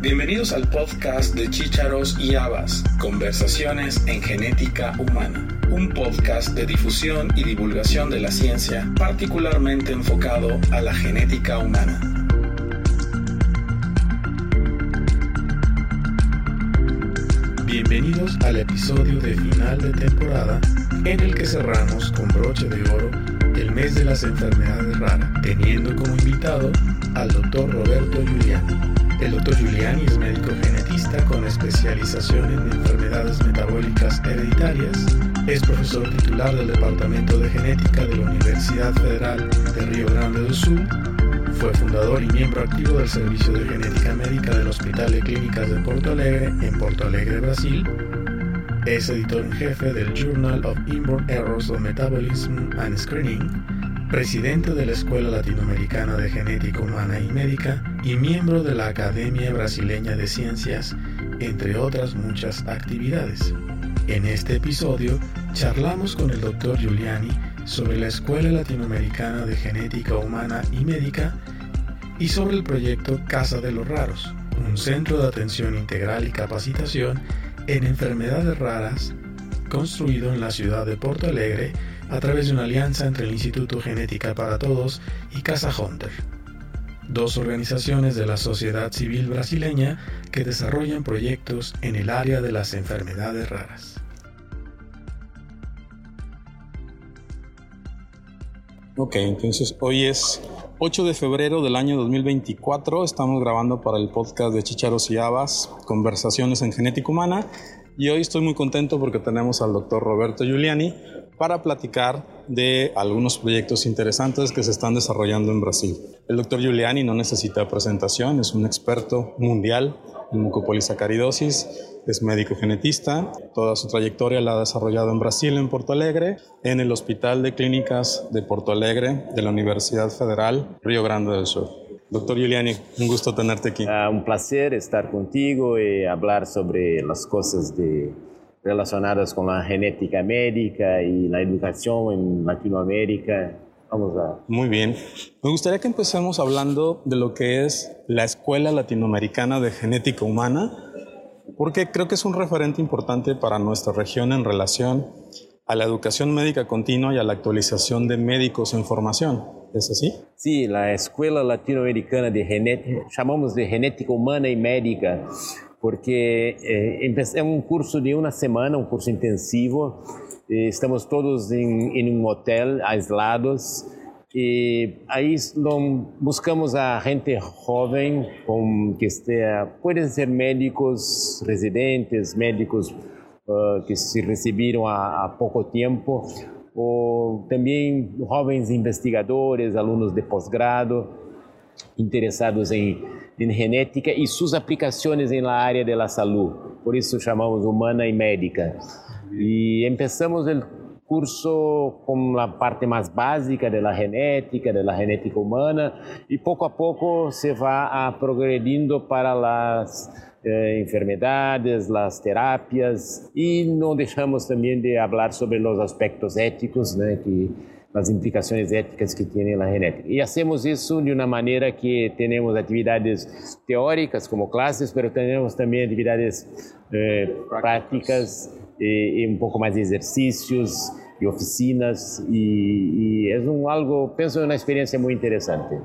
Bienvenidos al podcast de Chícharos y Habas, Conversaciones en Genética Humana, un podcast de difusión y divulgación de la ciencia particularmente enfocado a la genética humana. Bienvenidos al episodio de final de temporada en el que cerramos con broche de oro el mes de las enfermedades raras, teniendo como invitado al doctor Roberto Giuliani. El doctor Giuliani es médico genetista con especialización en enfermedades metabólicas hereditarias. Es profesor titular del Departamento de Genética de la Universidad Federal de Río Grande do Sul. Fue fundador y miembro activo del Servicio de Genética Médica del Hospital de Clínicas de Porto Alegre en Porto Alegre, Brasil. Es editor en jefe del Journal of Inborn Errors of Metabolism and Screening presidente de la Escuela Latinoamericana de Genética Humana y Médica y miembro de la Academia Brasileña de Ciencias, entre otras muchas actividades. En este episodio charlamos con el Dr. Giuliani sobre la Escuela Latinoamericana de Genética Humana y Médica y sobre el proyecto Casa de los Raros, un centro de atención integral y capacitación en enfermedades raras construido en la ciudad de Porto Alegre a través de una alianza entre el Instituto Genética para Todos y Casa Hunter, dos organizaciones de la sociedad civil brasileña que desarrollan proyectos en el área de las enfermedades raras. Ok, entonces hoy es 8 de febrero del año 2024, estamos grabando para el podcast de Chicharos y Habas, Conversaciones en Genética Humana, y hoy estoy muy contento porque tenemos al doctor Roberto Giuliani, para platicar de algunos proyectos interesantes que se están desarrollando en Brasil. El doctor Giuliani no necesita presentación, es un experto mundial en mucopolisacaridosis, es médico genetista, toda su trayectoria la ha desarrollado en Brasil, en Porto Alegre, en el Hospital de Clínicas de Porto Alegre de la Universidad Federal Río Grande del Sur. Doctor Giuliani, un gusto tenerte aquí. Uh, un placer estar contigo y hablar sobre las cosas de relacionadas con la genética médica y la educación en Latinoamérica. Vamos a... Muy bien. Me gustaría que empecemos hablando de lo que es la Escuela Latinoamericana de Genética Humana, porque creo que es un referente importante para nuestra región en relación a la educación médica continua y a la actualización de médicos en formación. ¿Es así? Sí, la Escuela Latinoamericana de Genética, llamamos de Genética Humana y Médica, porque eh, é um curso de uma semana, um curso intensivo. Estamos todos em um hotel, aislados, e aí buscamos a gente jovem, com, que esteja, podem ser médicos residentes, médicos uh, que se receberam há, há pouco tempo, ou também jovens investigadores, alunos de pós-grado, interessados em em genética e suas aplicações na área da saúde. Por isso chamamos humana e médica. E começamos o curso com a parte mais básica da genética, da genética humana, e pouco a pouco se vai progredindo para as eh, enfermedades, as terapias, e não deixamos também de falar sobre os aspectos éticos, né, que las implicaciones éticas que tiene la genética. Y hacemos eso de una manera que tenemos actividades teóricas como clases, pero tenemos también actividades eh, prácticas y, y, un poco más de ejercicios y oficinas y, y es un algo, pienso, una experiencia muy interesante.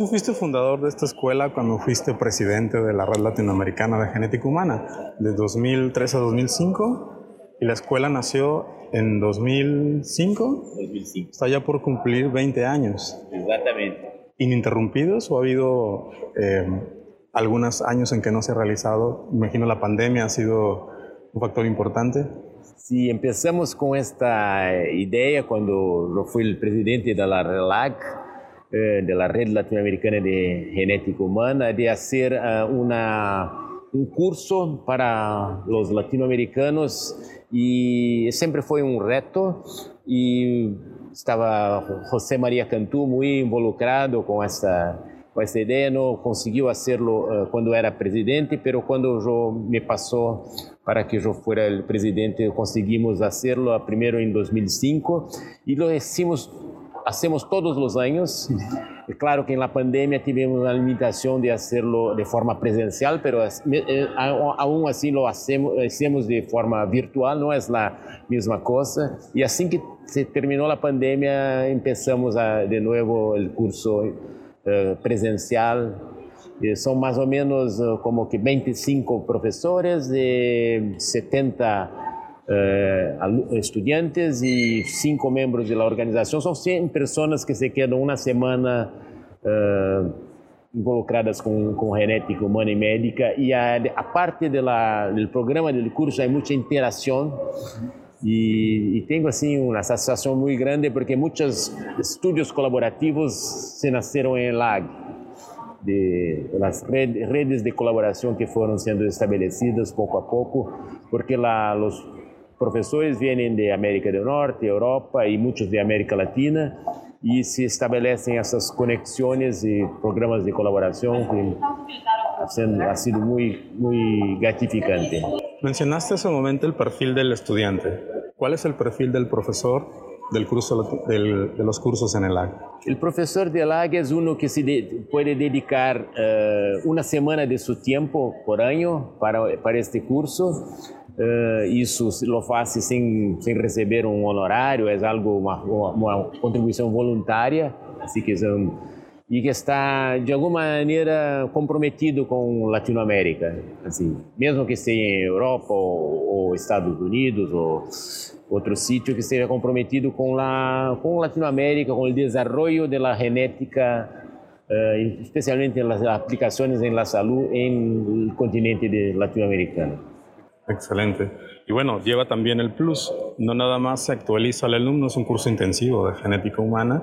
Tú fuiste fundador de esta escuela cuando fuiste presidente de la Red Latinoamericana de Genética Humana, de 2003 a 2005, y la escuela nació en 2005. 2005. Está ya por cumplir 20 años. Exactamente. ¿Ininterrumpidos o ha habido eh, algunos años en que no se ha realizado? Imagino la pandemia ha sido un factor importante. Sí, empezamos con esta idea cuando yo fui el presidente de la RELAC, eh, de la Red Latinoamericana de Genética Humana, de hacer uh, una, un curso para los latinoamericanos e sempre foi um reto e estava José Maria Cantu muito involucrado com essa com essa ideia não conseguiu hacerlo uh, quando era presidente pero quando eu me passou para que eu fosse o presidente conseguimos hacerlo primeiro em 2005 e lo hicimos hacemos todos los años. Claro que en la pandemia tuvimos la limitación de hacerlo de forma presencial, pero eh, aún así lo hacemos, hacemos de forma virtual, no es la misma cosa. Y así que se terminó la pandemia, empezamos a, de nuevo el curso uh, presencial. Y son más o menos como que 25 profesores de 70 eh, estudiantes y cinco miembros de la. Son 100 personas que se quedan una semana eh, involucradas con, genética humana y médica. Y aparte de del programa del curso hay mucha interacción. Y, y, tengo así una satisfacción muy grande porque muchos estudios colaborativos se nacieron en LAG, de red, redes de colaboración que fueron siendo establecidas poco a poco, porque la, los profesores vienen de América del Norte, Europa y muchos de América Latina y se establecen esas conexiones y programas de colaboración que ha sido muy, muy gratificante. Mencionaste hace un momento el perfil del estudiante. ¿Cuál es el perfil del profesor del curso, del, de los cursos en el AG? El profesor del AG es uno que se de, puede dedicar uh, una semana de su tiempo por año para, para este curso Uh, isso lo faz sem, sem receber um honorário, é algo uma, uma contribuição voluntária, assim que são, e que está de alguma maneira comprometido com Latinoamérica, assim, mesmo que seja em Europa ou, ou Estados Unidos ou outro sítio que esteja comprometido com la com Latinoamérica, com o desenvolvimento da genética uh, especialmente nas aplicações em la salud latino-americano. Excelente. Y bueno, lleva también el plus. No nada más se actualiza al alumno, es un curso intensivo de genética humana,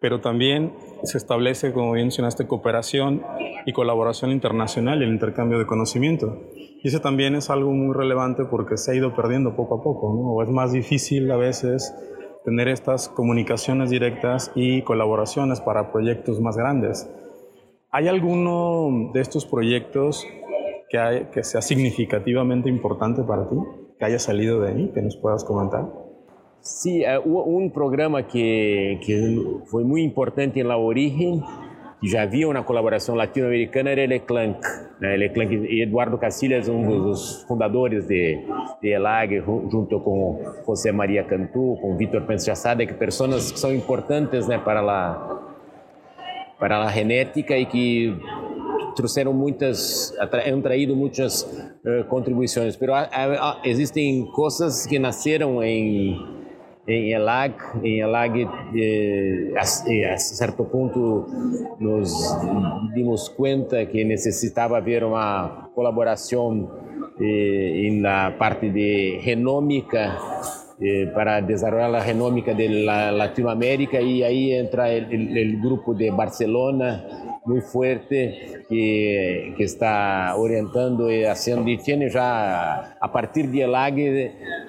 pero también se establece, como bien mencionaste, cooperación y colaboración internacional y el intercambio de conocimiento. Y eso también es algo muy relevante porque se ha ido perdiendo poco a poco, ¿no? O es más difícil a veces tener estas comunicaciones directas y colaboraciones para proyectos más grandes. ¿Hay alguno de estos proyectos que, que sea significativamente importante para ti, que haya salido de ahí, que nos puedas comentar? Sí, uh, un programa que, que foi muito importante em la origen, que já havia uma colaboração latino-americana, era el ECLANC. Né? El ECLANC Eduardo Castilhas, um dos fundadores de, de ELAG, junto com José Maria Cantú, com Vitor Pensachada, que pessoas que são importantes para, a, para a genética e que trouxeram muitas, han traído muitas uh, contribuições, mas existem coisas que nasceram em em ELAG, em ELAG eh, a, a, certo ponto nos dimos conta que necessitava haver uma colaboração eh, la parte de genômica eh, para desenvolver a genômica da Latinoamérica e aí entra o grupo de Barcelona muy fuerte que, que está orientando y haciendo y tiene ya a partir de ELAG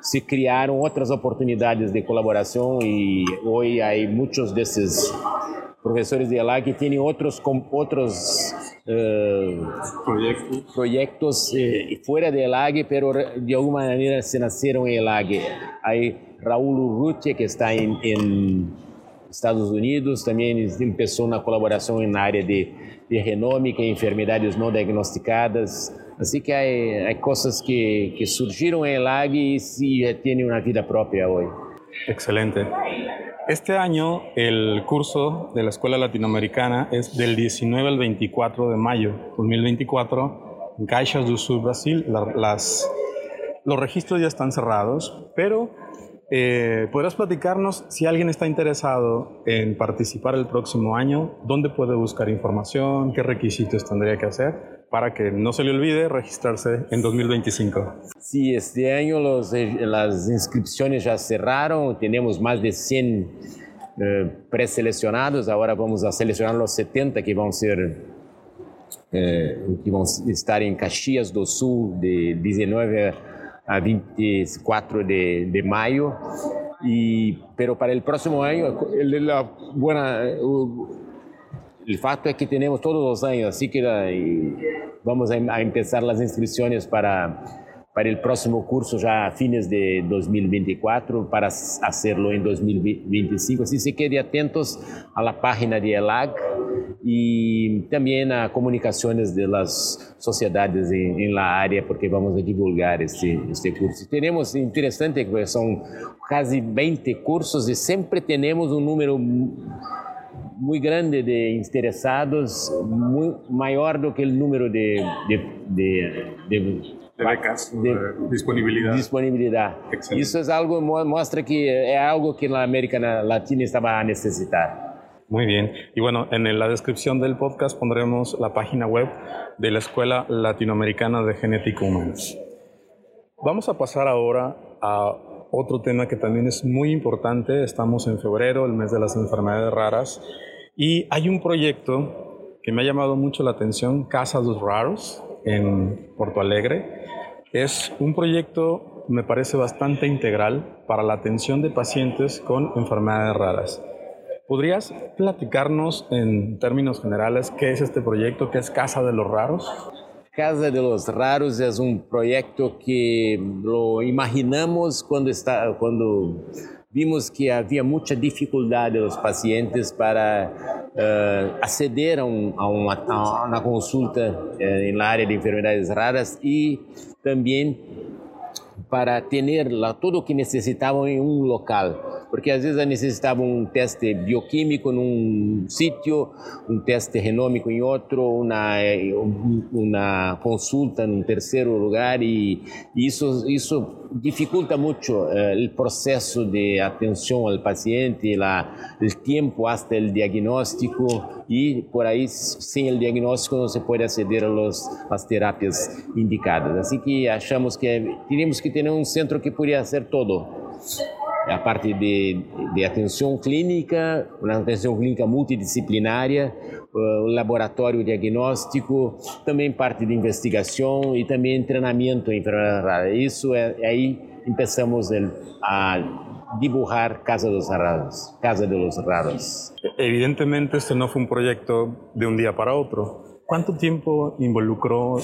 se crearon otras oportunidades de colaboración y hoy hay muchos de esos profesores de ELAG que tienen otros, otros uh, proyectos, proyectos eh, fuera de ELAG, pero de alguna manera se nacieron en ELAG. Hay Raúl Urrutia que está en Estados Unidos, também começou na colaboração na área de, de renômica e enfermidades não diagnosticadas. Assim que há, coisas que, que surgiram em LAG e se têm uma vida própria hoje. Excelente. Este año el curso de la Escuela Latinoamericana es del 19 al 24 de mayo 2024 en Caixas do Sul, Brasil. las, los registros ya están cerrados, pero eh, ¿Podrás platicarnos si alguien está interesado en participar el próximo año? ¿Dónde puede buscar información? ¿Qué requisitos tendría que hacer para que no se le olvide registrarse en 2025? Sí, este año los, eh, las inscripciones ya cerraron. Tenemos más de 100 eh, preseleccionados. Ahora vamos a seleccionar los 70 que van a ser eh, que vão estar em Caxias do Sul de 19 a 24 de, de mayo. Y, pero para el próximo año, la buena, el facto es que tenemos todos los años, así que vamos a, a, empezar las inscripciones para, para el próximo curso ya a fines de 2024 para hacerlo en 2025. Así se quede atentos a la página de ELAG y también a comunicaciones de las sociedades en, en la área porque vamos a divulgar este, este curso. Tenemos, interesante, que son casi 20 cursos y siempre tenemos un número muy grande de interesados, muy mayor do que el número de, de, de, de, de becas, de, disponibilidad. disponibilidad. Eso es algo, muestra que es algo que la América Latina estaba a necesitar. Muy bien. Y bueno, en la descripción del podcast pondremos la página web de la Escuela Latinoamericana de Genética Humana. Vamos a pasar ahora a otro tema que también es muy importante. Estamos en febrero, el mes de las enfermedades raras, y hay un proyecto que me ha llamado mucho la atención, Casa dos Raros, en Porto Alegre. Es un proyecto, me parece, bastante integral para la atención de pacientes con enfermedades raras. ¿Podrías platicarnos en términos generales qué es este proyecto, qué es Casa de los Raros? Casa de los Raros es un proyecto que lo imaginamos cuando, está, cuando vimos que havia muita dificuldade dos pacientes para uh, aceder a, um, a, uma, a, uma, consulta uh, na área de enfermidades raras e também para ter tudo o que necessitavam em um local porque às vezes necessitavam um teste bioquímico num sítio, um teste renômico em outro, uma, uma consulta num terceiro lugar e isso isso dificulta muito uh, o processo de atenção ao paciente, la, o tempo até o diagnóstico e por aí sem o diagnóstico não se pode aceder às terapias indicadas. Assim que achamos que teríamos que ter um centro que poderia ser todo a parte de, de atenção clínica, uma atenção clínica multidisciplinária, uh, laboratório diagnóstico, também parte de investigação e também treinamento em enfermedade rara. Isso é, aí começamos a dibujar Casa dos Raros. Casa de los Raros. Evidentemente este no fue un proyecto de un día para otro. ¿Cuánto tiempo involucró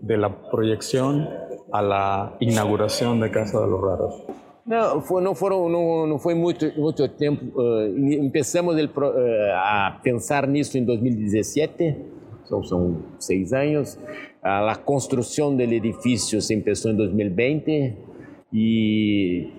de la proyección a la inauguración de Casa de los Raros? Não, foi, não, foram, não, não foi muito, muito tempo. Começamos ele, uh, a pensar nisso em 2017, são, são seis anos. Uh, a construção do edifício se começou em 2020 e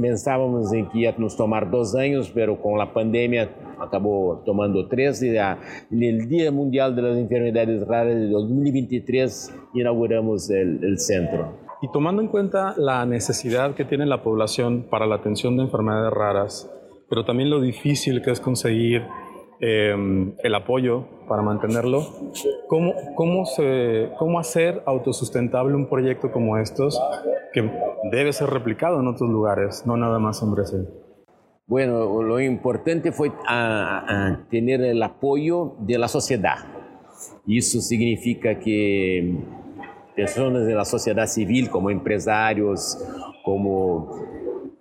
pensávamos em que ia nos tomar dois anos, mas com a pandemia acabou tomando três. E a, no Dia Mundial das Enfermidades Raras de 2023 inauguramos o centro. Y tomando en cuenta la necesidad que tiene la población para la atención de enfermedades raras, pero también lo difícil que es conseguir em, el apoyo para mantenerlo, ¿cómo, cómo, se, ¿cómo hacer autosustentable un proyecto como estos que debe ser replicado en otros lugares, no nada más en Brasil? Bueno, lo importante fue a, tener el apoyo de la sociedad. Eso significa que pessoas da sociedade civil, como empresários, como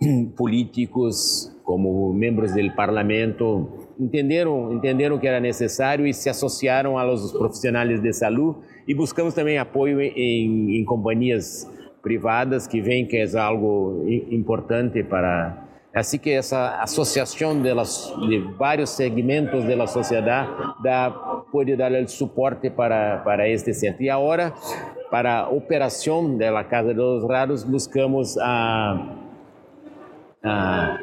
políticos, como membros do parlamento, entenderam, entenderam que era necessário e se associaram aos profissionais de saúde e buscamos também apoio em, em companhias privadas que veem que é algo importante para Assim que essa associação de, las, de vários segmentos da sociedade dá, pode dar suporte para, para este centro. E agora para a operação da Casa dos Raros, buscamos a,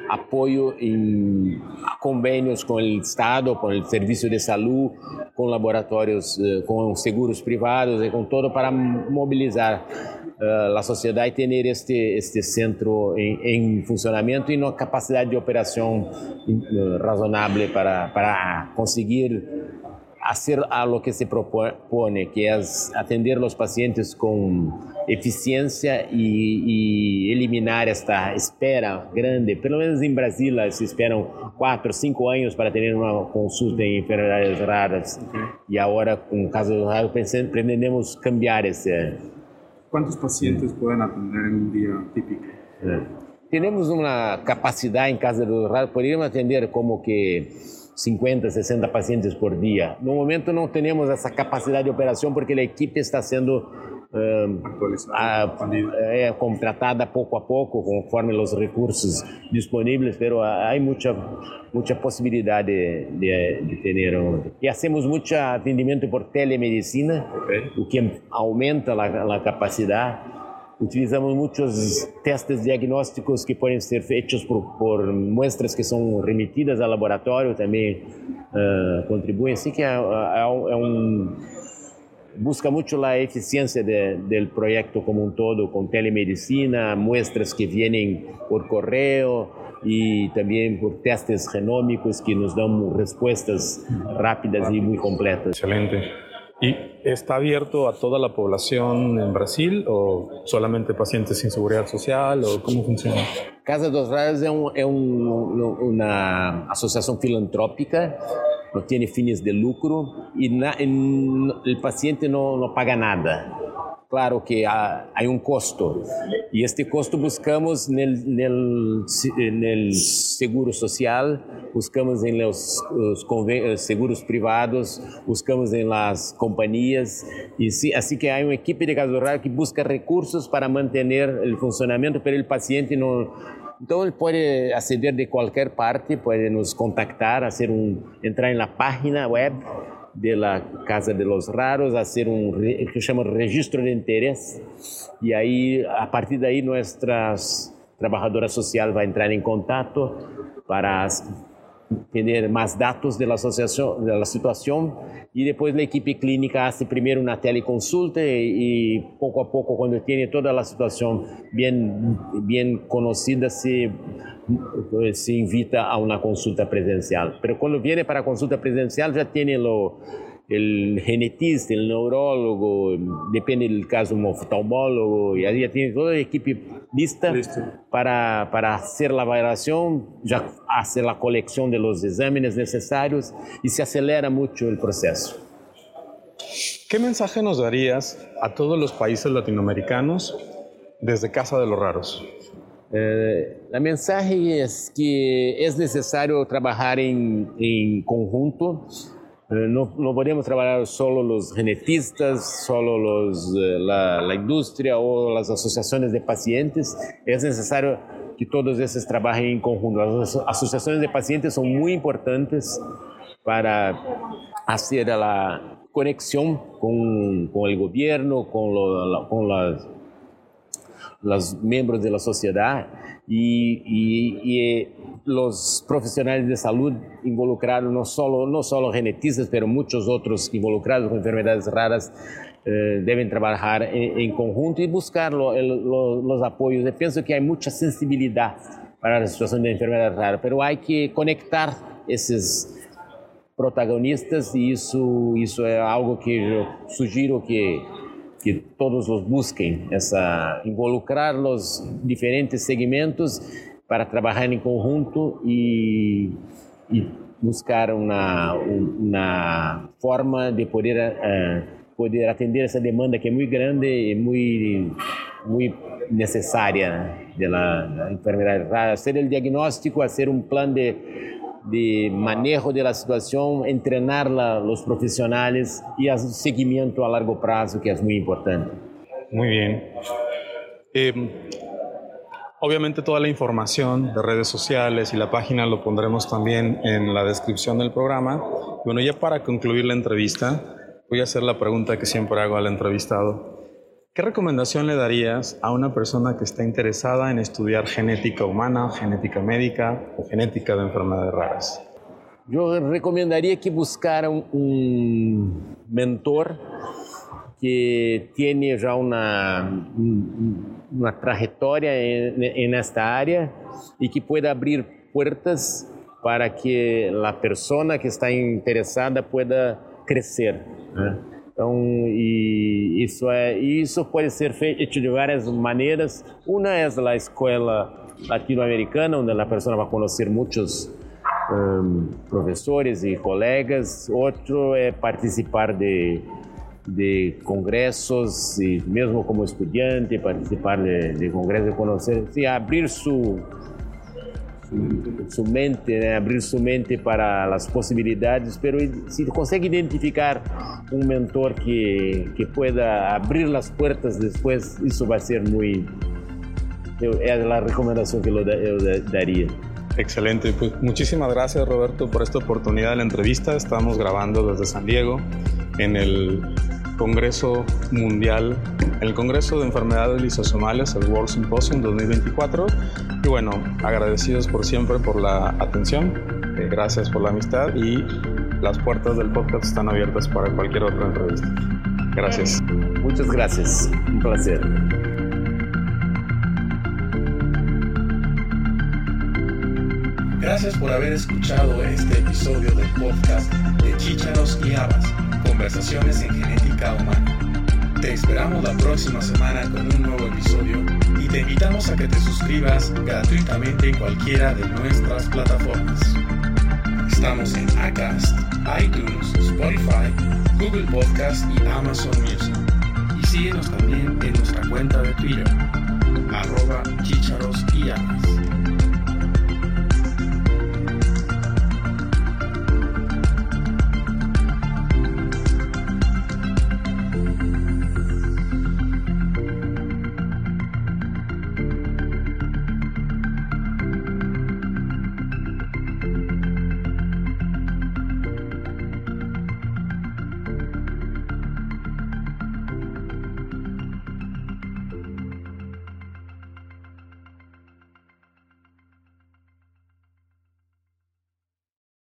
apoio em convênios com o Estado, com o Serviço de Saúde, com laboratórios, eh, com seguros privados e com todo para mobilizar uh, a sociedade e ter este, este centro em, em funcionamento e uma capacidade de operação uh, razonável para, para conseguir hacer a lo que se propone, que es atender a los pacientes con eficiencia y, y, eliminar esta espera grande. Pelo menos em Brasília se esperam quatro, cinco anos para ter uma consulta em enfermedades raras. E agora, com casos raros, pretendemos cambiar esse. Quantos pacientes podem atender em um dia típico? É. Temos uma capacidade em casa dos raros, poderíamos atender como que 50, 60 pacientes por dia. No momento não temos essa capacidade de operação porque a equipe está sendo é contratada pouco a pouco conforme os recursos disponíveis, mas há muita muita possibilidade de, de, ter e hacemos muito atendimento por telemedicina, okay. o que aumenta a, a capacidade. Utilizamos muitos testes diagnósticos que podem ser feitos por, muestras que são remetidas ao laboratório, também uh, contribuem. Assim que um busca mucho la eficiencia de, del proyecto como un todo, con telemedicina, muestras que vienen por correo y también por testes genómicos que nos dan respuestas rápidas y muy completas. Excelente. ¿Y está abierto a toda la población en Brasil o solamente pacientes sin seguridad social o cómo funciona? Casa dos Raios é, um, é um, uma associação filantrópica não tem fins de lucro e na, o paciente não, não paga nada. Claro que há um custo e este custo buscamos no seguro social, buscamos em los, os seguros privados, buscamos em las companhias e assim que há uma equipe de caso que busca recursos para manter o funcionamento, para o paciente não então ele pode aceder de qualquer parte, pode nos contactar, fazer um, entrar na página web da Casa de los Raros, fazer um que chama registro de interesse e aí a partir daí nossas trabalhadora social vai entrar em contato para ter mais dados da associação, da situação e depois a equipe clínica faz primeiro uma teleconsulta e pouco a pouco quando tem toda a situação bem bem conhecida se se invita a uma consulta presencial. Mas quando vem para a consulta presencial já tem o el genetista, el neurólogo, depende del caso, un oftalmólogo, y ahí ya tiene toda la equipe lista para, para hacer la valoración, ya hace la colección de los exámenes necesarios y se acelera mucho el proceso. ¿Qué mensaje nos darías a todos los países latinoamericanos desde Casa de los Raros? Eh, la mensaje es que es necesario trabajar en, conjunto eh, no, no, podemos trabajar solo los genetistas, solo eh, la, la, industria o las asociaciones de pacientes. Es necesario que todos esos trabajen en conjunto. Las asociaciones de pacientes son muy importantes para hacer la conexión con, el gobierno, con, lo, con las, los miembros de la sociedad y, y los profesionales de salud involucrados, no solo, no solo genetistas, pero muchos otros involucrados con enfermedades raras, eh, deben trabajar en, conjunto y buscar los apoyos. Yo pienso que hay mucha sensibilidad para la situación de enfermedades raras, pero hay que conectar esos protagonistas y eso, eso es algo que yo sugiero que que todos los busquen, essa, involucrar los diferentes segmentos para trabalhar em conjunto e, e buscar uma, uma forma de poder, uh, poder atender essa demanda que é muito grande e muito, muito necessária da enfermidade rara. Ser o diagnóstico, fazer um plano de, de manejo da situação, treinar os profissionais e o seguimento a largo prazo, que é muito importante. Muito bem. Eh, Obviamente toda la información de redes sociales y la página lo pondremos también en la descripción del programa. Bueno, ya para concluir la entrevista, voy a hacer la pregunta que siempre hago al entrevistado. ¿Qué recomendación le darías a una persona que está interesada en estudiar genética humana, genética médica o genética de enfermedades raras? Yo recomendaría que buscara un mentor que tiene ya una, uma trajetória nesta área e que pueda abrir puertas para que a pessoa que está interessada pueda crescer. Né? Então, e isso é isso pode ser feito de várias maneiras. Uma é a escola latino-americana, onde a pessoa vai conhecer muitos um, professores e colegas. Outro é participar de de congressos y mismo como estudiante participar de, de congresos, conocer, sí, abrir su, su mente, abrir su mente para las posibilidades, pero si consegue identificar un mentor que, que pueda abrir las puertas después, eso va a ser muy... Es la recomendación que lo, daría. Excelente, pues muchísimas gracias Roberto por esta oportunidad de la entrevista. Estamos grabando desde San Diego en el Congreso Mundial, el Congreso de Enfermedades Lisosomales, el World Symposium 2024. Y bueno, agradecidos por siempre por la atención, eh, gracias por la amistad y las puertas del podcast están abiertas para cualquier otra entrevista. Gracias. Muchas gracias, un placer. Gracias por haber escuchado este episodio del podcast de Chícharos y Habas, Conversaciones en Genética Humana. Te esperamos la próxima semana con un nuevo episodio y te invitamos a que te suscribas gratuitamente en cualquiera de nuestras plataformas. Estamos en Acast, iTunes, Spotify, Google Podcast y Amazon Music. Y síguenos también en nuestra cuenta de Twitter, arroba chicharos y